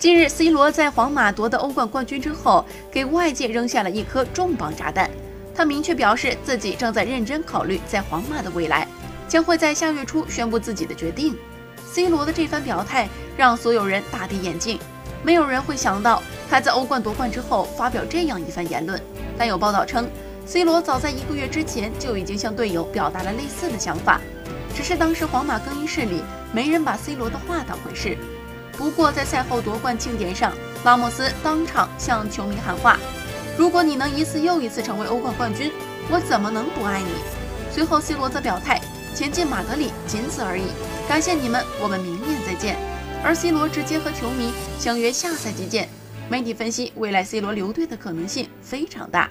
近日，C 罗在皇马夺得欧冠冠军之后，给外界扔下了一颗重磅炸弹。他明确表示自己正在认真考虑在皇马的未来，将会在下月初宣布自己的决定。C 罗的这番表态让所有人大跌眼镜，没有人会想到他在欧冠夺冠之后发表这样一番言论。但有报道称，C 罗早在一个月之前就已经向队友表达了类似的想法，只是当时皇马更衣室里没人把 C 罗的话当回事。不过，在赛后夺冠庆典上，拉莫斯当场向球迷喊话：“如果你能一次又一次成为欧冠冠军，我怎么能不爱你？”随后，C 罗则表态：“前进马德里，仅此而已。感谢你们，我们明年再见。”而 C 罗直接和球迷相约下赛季见。媒体分析，未来 C 罗留队的可能性非常大。